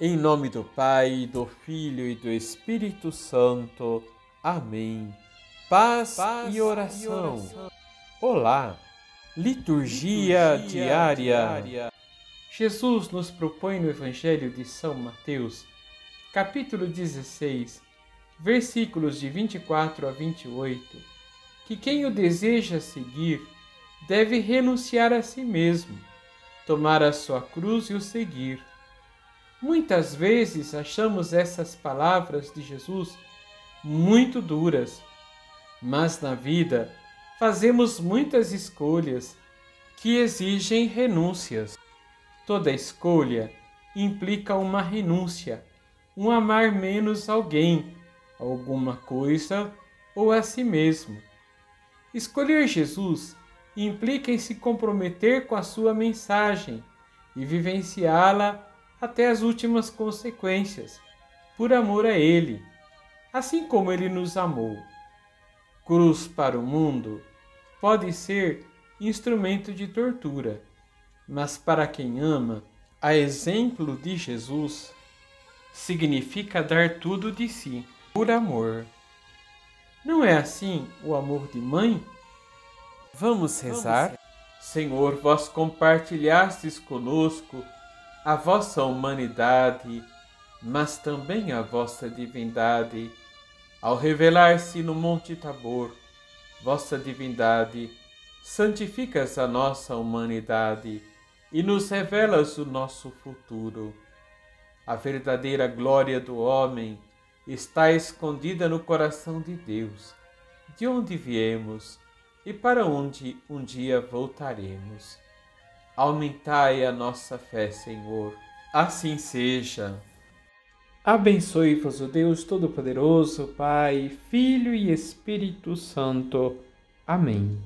Em nome do Pai, do Filho e do Espírito Santo. Amém. Paz, Paz e, oração. e, oração. Olá, liturgia, liturgia diária. diária. Jesus nos propõe no Evangelho de São Mateus, capítulo 16, versículos de 24 a 28, que quem o deseja seguir deve renunciar a si mesmo, tomar a sua cruz e o seguir Muitas vezes achamos essas palavras de Jesus muito duras, mas na vida fazemos muitas escolhas que exigem renúncias. Toda escolha implica uma renúncia, um amar menos alguém, alguma coisa ou a si mesmo. Escolher Jesus implica em se comprometer com a sua mensagem e vivenciá-la até as últimas consequências, por amor a Ele, assim como Ele nos amou. Cruz para o mundo pode ser instrumento de tortura, mas para quem ama, a exemplo de Jesus, significa dar tudo de si, por amor. Não é assim o amor de mãe? Vamos rezar? Senhor, vós compartilhastes conosco a vossa humanidade, mas também a vossa divindade. Ao revelar-se no Monte Tabor, vossa divindade, santificas a nossa humanidade e nos revelas o nosso futuro. A verdadeira glória do homem está escondida no coração de Deus, de onde viemos e para onde um dia voltaremos. Aumentai a nossa fé, Senhor. Assim seja. Abençoe-vos o Deus Todo-Poderoso, Pai, Filho e Espírito Santo. Amém.